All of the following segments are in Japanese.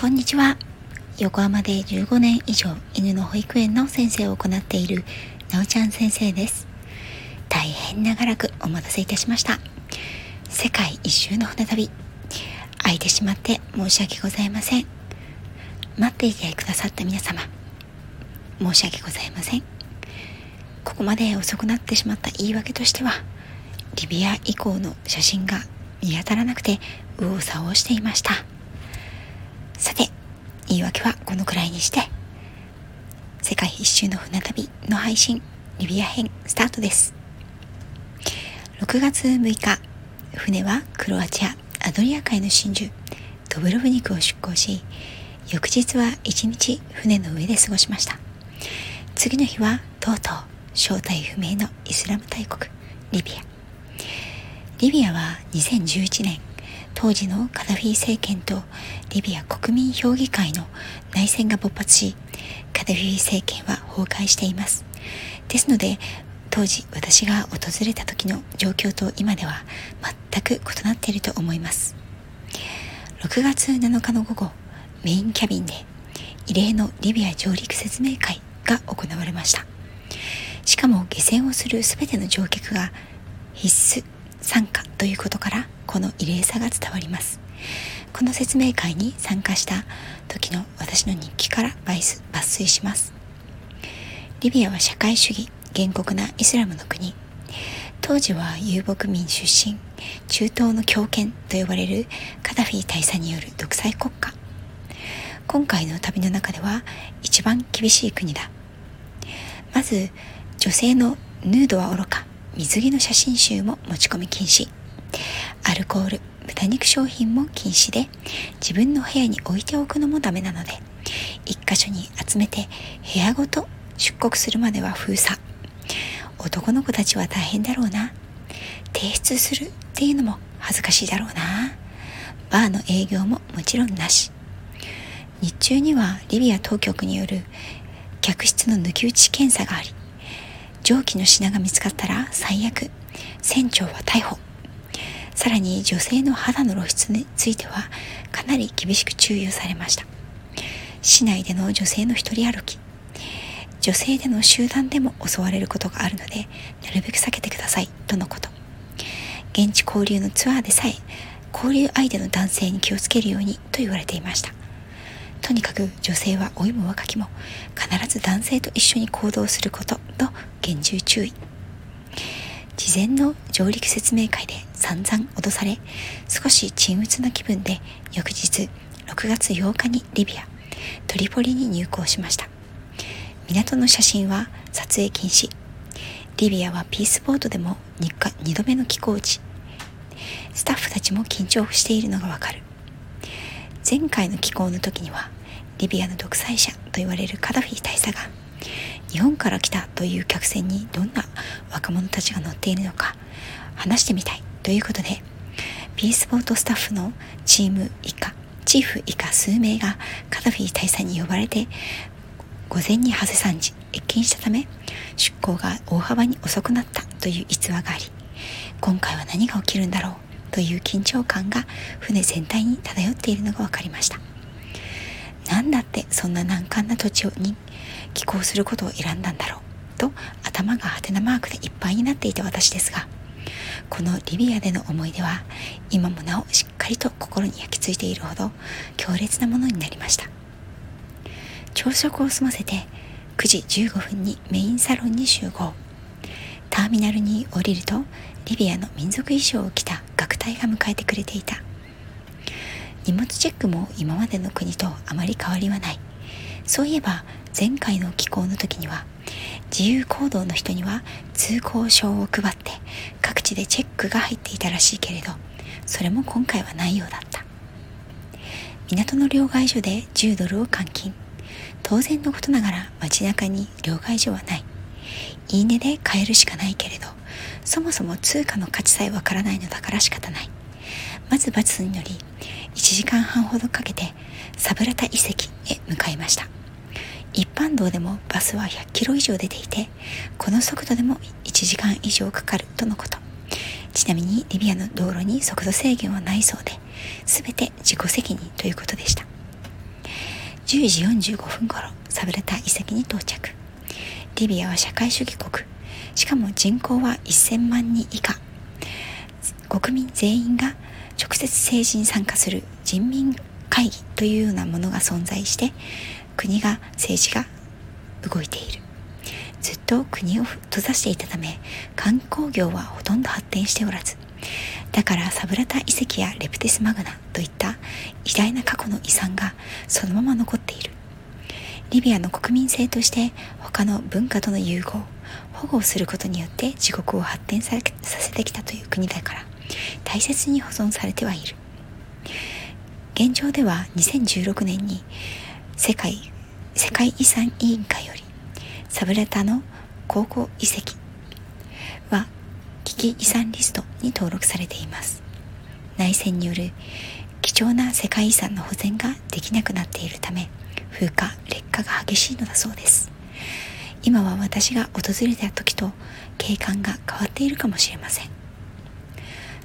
こんにちは。横浜で15年以上犬の保育園の先生を行っているなおちゃん先生です。大変長らくお待たせいたしました。世界一周の船旅。空いてしまって申し訳ございません。待っていてくださった皆様。申し訳ございません。ここまで遅くなってしまった言い訳としてはリビア以降の写真が見当たらなくて右往左往していました。さて言い訳はこのくらいにして。世界一周の船旅の配信リビア編スタートです。6月6日船はクロアチアアドリア海の真珠ドブロブニクを出港し翌日は一日船の上で過ごしました。次の日はとうとう正体不明のイスラム大国リビア。リビアは2011年当時のカダフィ政権とリビア国民評議会の内戦が勃発しカダフィ政権は崩壊しています。ですので当時私が訪れた時の状況と今では全く異なっていると思います。6月7日の午後メインキャビンで異例のリビア上陸説明会が行われました。しかも下船をする全ての乗客が必須参加ということからこの異例さが伝わります。この説明会に参加した時の私の日記から抜粋します。リビアは社会主義厳酷なイスラムの国。当時は遊牧民出身中東の強権と呼ばれるカダフィ大佐による独裁国家。今回の旅の中では一番厳しい国だ。まず女性のヌードはおろか。水着の写真集も持ち込み禁止。アルコール豚肉商品も禁止で自分の部屋に置いておくのもダメなので一箇所に集めて部屋ごと出国するまでは封鎖。男の子たちは大変だろうな。提出するっていうのも恥ずかしいだろうな。バーの営業ももちろんなし。日中にはリビア当局による客室の抜き打ち検査があり蒸気の品が見つかったら最悪。船長は逮捕。さらに女性の肌の露出についてはかなり厳しく注意をされました。市内での女性の一人歩き。女性での集団でも襲われることがあるのでなるべく避けてください。とのこと。現地交流のツアーでさえ交流相手の男性に気をつけるようにと言われていました。とにかく女性は老いも若きも必ず男性と一緒に行動することと厳重注意。事前の上陸説明会で散々脅され少し沈鬱な気分で翌日6月8日にリビアトリポリに入港しました。港の写真は撮影禁止。リビアはピースボートでも 2, か2度目の寄港地。スタッフたちも緊張しているのがわかる。前回の寄港の時にはリビアの独裁者と言われるカダフィ大佐が日本から来たという客船にどんな若者たちが乗っているのか話してみたいということでピースボートスタッフのチーム以下チーフ以下数名がカダフィ大佐に呼ばれて午前にハゼ山時越見したため出港が大幅に遅くなったという逸話があり今回は何が起きるんだろうという緊張感が船全体に漂っているのが分かりました。何だってそんな難関な土地に寄港することを選んだんだろう。と頭がハテナマークでいっぱいになっていた私ですがこのリビアでの思い出は今もなおしっかりと心に焼き付いているほど強烈なものになりました。朝食を済ませて9時15分にメインサロンに集合。ターミナルに降りるとリビアの民族衣装を着た学隊が迎えてくれていた。荷物チェックも今までの国とあまり変わりはない。そういえば前回の寄港の時には自由行動の人には通行証を配って各地でチェックが入っていたらしいけれどそれも今回はないようだった。港の両替所で10ドルを換金。当然のことながら街中に両替所はない。いいねで買えるしかないけれどそもそも通貨の価値さえわからないのだから仕方ない。まずバスに乗り1時間半ほどかけてサブラタ遺跡へ向かいました。一般道でもバスは100キロ以上出ていてこの速度でも1時間以上かかるとのこと。ちなみにリビアの道路に速度制限はないそうで全て自己責任ということでした。10時45分頃サブラタ遺跡に到着。リビアは社会主義国。しかも人口は1000万人以下。国民全員が直接政治に参加する人民会議というようなものが存在して国が政治が動いている。ずっと国を閉ざしていたため観光業はほとんど発展しておらずだからサブラタ遺跡やレプテスマグナといった偉大な過去の遺産がそのまま残っている。リビアの国民性として他の文化との融合保護をすることによって自国を発展させてきたという国だから大切に保存されてはいる。現状では2016年に世界世界遺産委員会よりサブレタの考古遺跡は危機遺産リストに登録されています。内戦による貴重な世界遺産の保全ができなくなっているため風化化が激しいのだそうです。今は私が訪れた時と景観が変わっているかもしれません。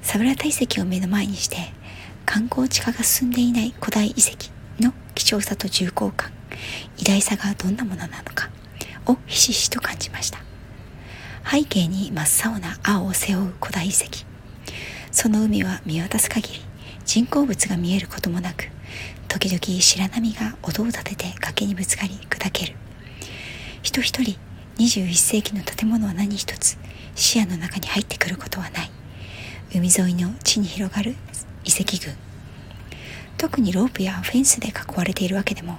サブラタ遺跡を目の前にして観光地化が進んでいない古代遺跡の貴重さと重厚感偉大さがどんなものなのかをひしひしと感じました。背景に真っ青な青を背負う古代遺跡。その海は見渡す限り人工物が見えることもなく時々白波が音を立てて崖にぶつかり砕ける。人一人21世紀の建物は何一つ視野の中に入ってくることはない。海沿いの地に広がる遺跡群。特にロープやフェンスで囲われているわけでも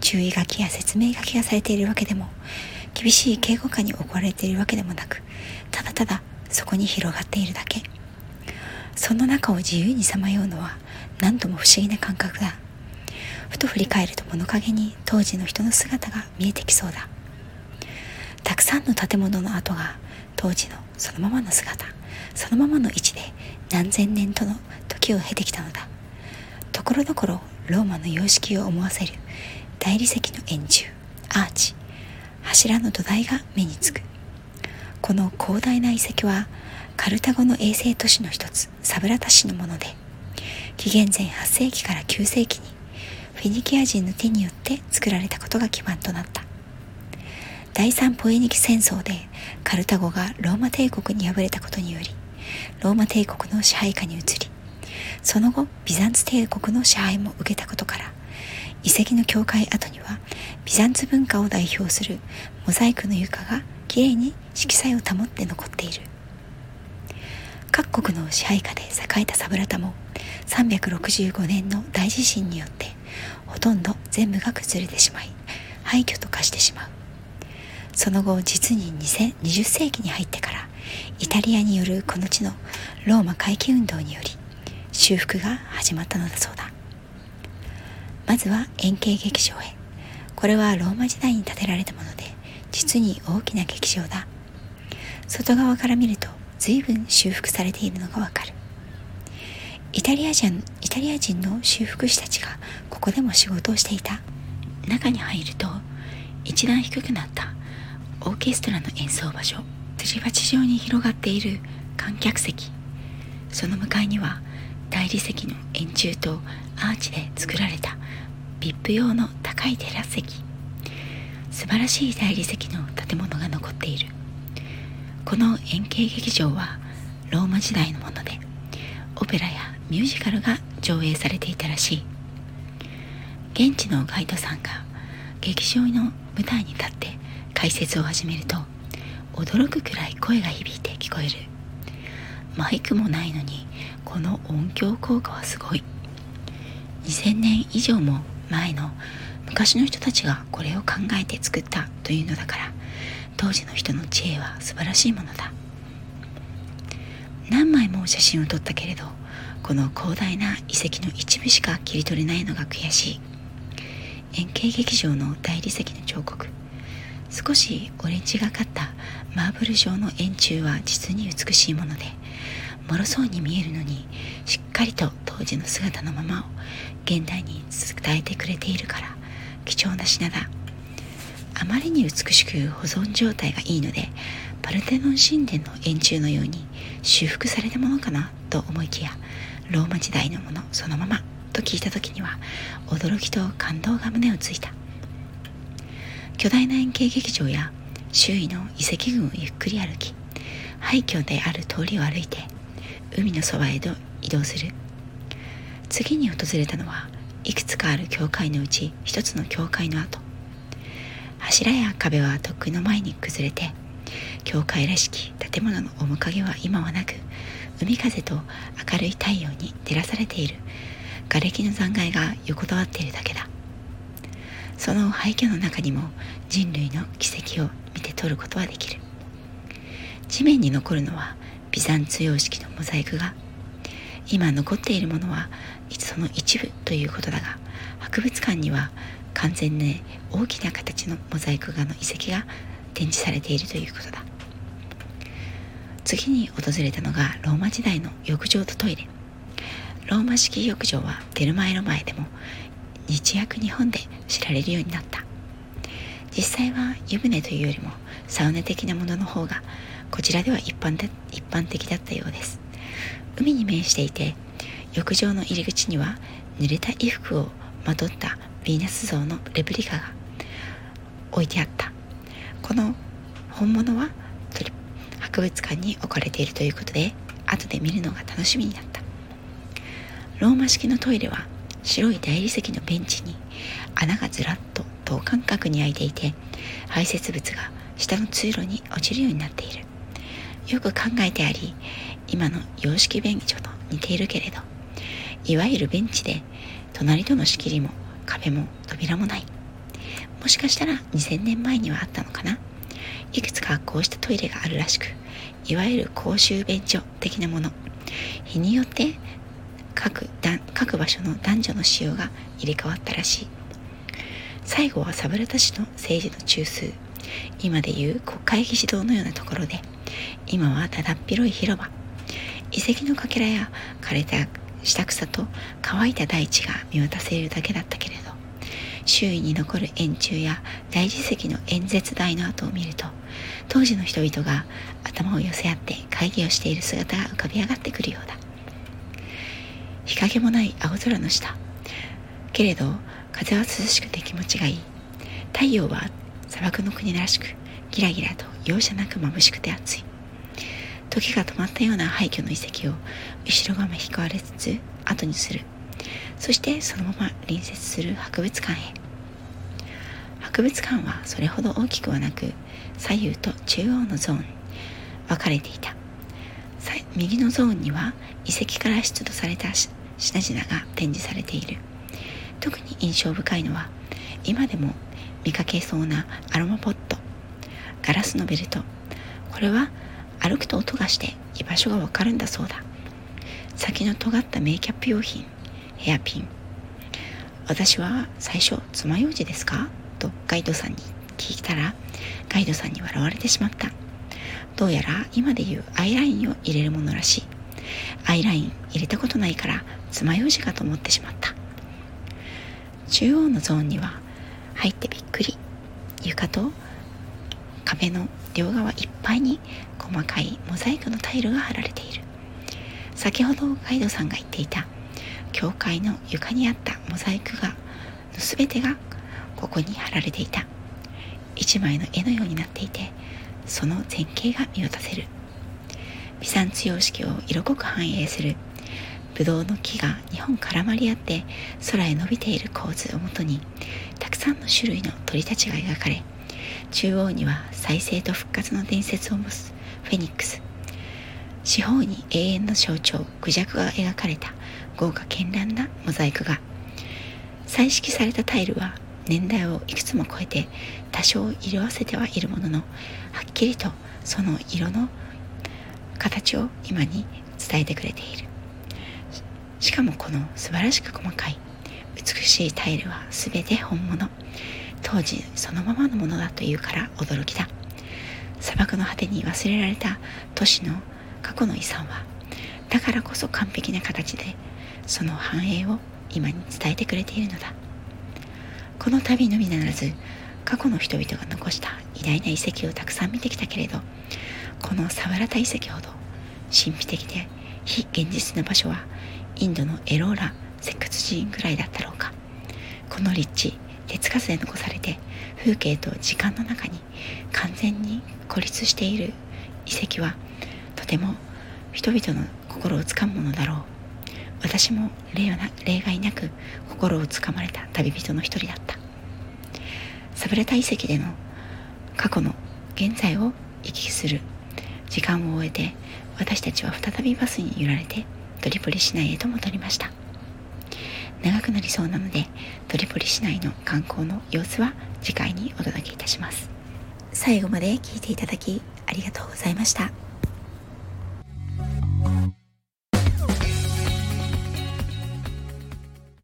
注意書きや説明書きがされているわけでも厳しい警護下に置かれているわけでもなくただただそこに広がっているだけ。その中を自由にさまようのは何とも不思議な感覚だ。ふと振り返ると物陰に当時の人の姿が見えてきそうだ。たくさんの建物の跡が当時のそのままの姿。そのままの位置で何千年との時を経てきたのだ。ところどころローマの様式を思わせる大理石の円柱アーチ柱の土台が目につく。この広大な遺跡はカルタゴの衛星都市の一つサブラタ市のもので紀元前8世紀から9世紀にフェニキア人の手によって作られたことが基盤となった。第三ポエニキ戦争でカルタゴがローマ帝国に敗れたことによりローマ帝国の支配下に移りその後ビザンツ帝国の支配も受けたことから遺跡の境界跡にはビザンツ文化を代表するモザイクの床がきれいに色彩を保って残っている。各国の支配下で栄えたサブラタも365年の大地震によってほとんど全部が崩れてしまい廃墟と化してしまう。その後実に20世紀に入ってからイタリアによるこの地のローマ回帰運動により修復が始まったのだそうだ。まずは円形劇場へ。これはローマ時代に建てられたもので実に大きな劇場だ。外側から見ると随分修復されているのがわかる。イタリア人イタリア人の修復師たちがここでも仕事をしていた。中に入ると一段低くなったオーケストラの演奏場所すり鉢状に広がっている観客席。その向かいには大理石の円柱とアーチで作られた VIP 用の高いテラス席。素晴らしい大理石の建物が残っている。この円形劇場はローマ時代のものでオペラやミュージカルが上映されていたらしい。現地のガイドさんが劇場の舞台に立って解説を始めると驚くくらい声が響いて聞こえる。マイクもないのにこの音響効果はすごい。2000年以上も前の昔の人たちがこれを考えて作ったというのだから当時の人の知恵は素晴らしいものだ。何枚も写真を撮ったけれどこの広大な遺跡の一部しか切り取れないのが悔しい。円形劇場の大理石の彫刻。少しオレンジがかったマーブル状の円柱は実に美しいもので脆そうに見えるのにしっかりと当時の姿のままを現代に伝えてくれているから貴重な品だ。あまりに美しく保存状態がいいのでパルテノン神殿の円柱のように修復されたものかなと思いきやローマ時代のものそのままと聞いた時には驚きと感動が胸をついた。巨大な円形劇場や周囲の遺跡群をゆっくり歩き廃墟である通りを歩いて海のそばへと移動する。次に訪れたのはいくつかある教会のうち一つの教会の跡。柱や壁はとっくの前に崩れて教会らしき建物の面影は今はなく海風と明るい太陽に照らされている。瓦礫の残骸が横たわっているだけだ。その廃墟の中にも人類の奇跡を見て取ることはできる。地面に残るのはビザンツ様式のモザイクが。今残っているものはその一部ということだが博物館には完全に大きな形のモザイク画の遺跡が展示されているということだ。次に訪れたのがローマ時代の浴場とトイレ。ローマ式浴場はテルマエロ前でも日薬日本で知られるようになった。実際は湯船というよりもサウナ的なものの方がこちらでは一般で一般的だったようです。海に面していて浴場の入り口には濡れた衣服をまとったヴィーナス像のレプリカが置いてあった。この本物は博物館に置かれているということで後で見るのが楽しみになった。ローマ式のトイレは白い大理石のベンチに穴がずらっと等間隔に開いていて排泄物が下の通路に落ちるようになっている。よく考えてあり今の洋式便所と似ているけれどいわゆるベンチで隣との仕切りも壁も扉もない。もしかしたら2000年前にはあったのかな？いくつかこうしたトイレがあるらしくいわゆる公衆便所的なもの。日によって各各場所の男女の使用が入れ替わったらしい。最後はサブラタ市の政治の中枢。今でいう国会議事堂のようなところで今はだだっ広い広場。遺跡のかけらや枯れた下草と乾いた大地が見渡せるだけだったけれど周囲に残る円柱や大理石の演説台の跡を見ると当時の人々が頭を寄せ合って会議をしている姿が浮かび上がってくるようだ。日陰もない青空の下。けれど風は涼しくて気持ちがいい。太陽は砂漠の国らしくギラギラと容赦なく眩しくて暑い。時が止まったような廃墟の遺跡を後ろ側引かわれつつ後にする。そしてそのまま隣接する博物館へ。博物館はそれほど大きくはなく左右と中央のゾーン分かれていた。右のゾーンには遺跡から出土された品々が展示されている。特に印象深いのは今でも見かけそうなアロマポットガラスのベルト。これは歩くと音がして居場所がわかるんだそうだ。先の尖ったメイキャップ用品ヘアピン。私は最初爪楊枝ですか？とガイドさんに聞いたらガイドさんに笑われてしまった。どうやら今で言うアイラインを入れるものらしい。アイライン入れたことないから爪楊枝かと思ってしまった。中央のゾーンには入ってびっくり。床と壁の両側いっぱいに細かいモザイクのタイルが貼られている。先ほどガイドさんが言っていた教会の床にあったモザイク画の全てがここに貼られていた。一枚の絵のようになっていてその前景が見渡せる。ビザンツ様式を色濃く反映する。ブドウの木が2本絡まり合って空へ伸びている構図をもとにたくさんの種類の鳥たちが描かれ中央には再生と復活の伝説を持つフェニックス。四方に永遠の象徴クジャクが描かれた豪華絢爛なモザイクが。彩色されたタイルは年代をいくつも超えて多少色あせてはいるもののはっきりとその色の形を今に伝えてくれている。しかもこの素晴らしく細かい美しいタイルは全て本物。当時そのままのものだというから驚きだ。砂漠の果てに忘れられた都市の過去の遺産はだからこそ完璧な形でその繁栄を今に伝えてくれているのだ。この旅のみならず過去の人々が残した偉大な遺跡をたくさん見てきたけれどこのサワラタ遺跡ほど神秘的で非現実な場所はインドのエローラ石窟寺院ぐらいだったろうか。この立地手つかずで残されて風景と時間の中に完全に孤立している遺跡はとても人々の心をつかむものだろう。私も例はな例外なく心をつかまれた旅人の一人だった。サブレタ遺跡での過去の現在を行き来する時間を終えて私たちは再びバスに揺られてトリポリ市内へと戻りました。長くなりそうなのでトリポリ市内の観光の様子は次回にお届けいたします。最後まで聞いていただきありがとうございました。